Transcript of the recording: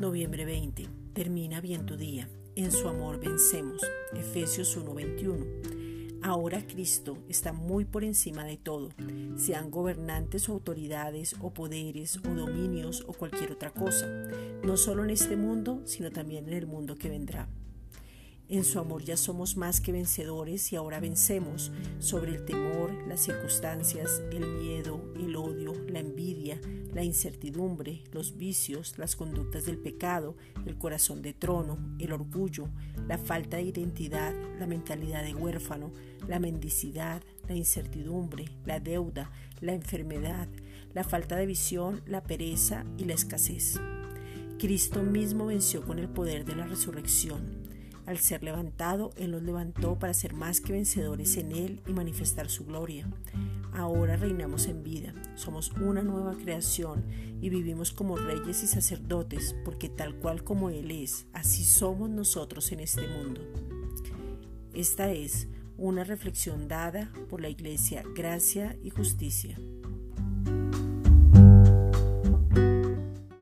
Noviembre 20. Termina bien tu día. En su amor vencemos. Efesios 1:21. Ahora Cristo está muy por encima de todo, sean gobernantes o autoridades o poderes o dominios o cualquier otra cosa, no solo en este mundo, sino también en el mundo que vendrá. En su amor ya somos más que vencedores y ahora vencemos sobre el temor, las circunstancias, el miedo, el odio la incertidumbre, los vicios, las conductas del pecado, el corazón de trono, el orgullo, la falta de identidad, la mentalidad de huérfano, la mendicidad, la incertidumbre, la deuda, la enfermedad, la falta de visión, la pereza y la escasez. Cristo mismo venció con el poder de la resurrección al ser levantado, Él nos levantó para ser más que vencedores en Él y manifestar su gloria. Ahora reinamos en vida, somos una nueva creación y vivimos como reyes y sacerdotes, porque tal cual como Él es, así somos nosotros en este mundo. Esta es una reflexión dada por la Iglesia Gracia y Justicia.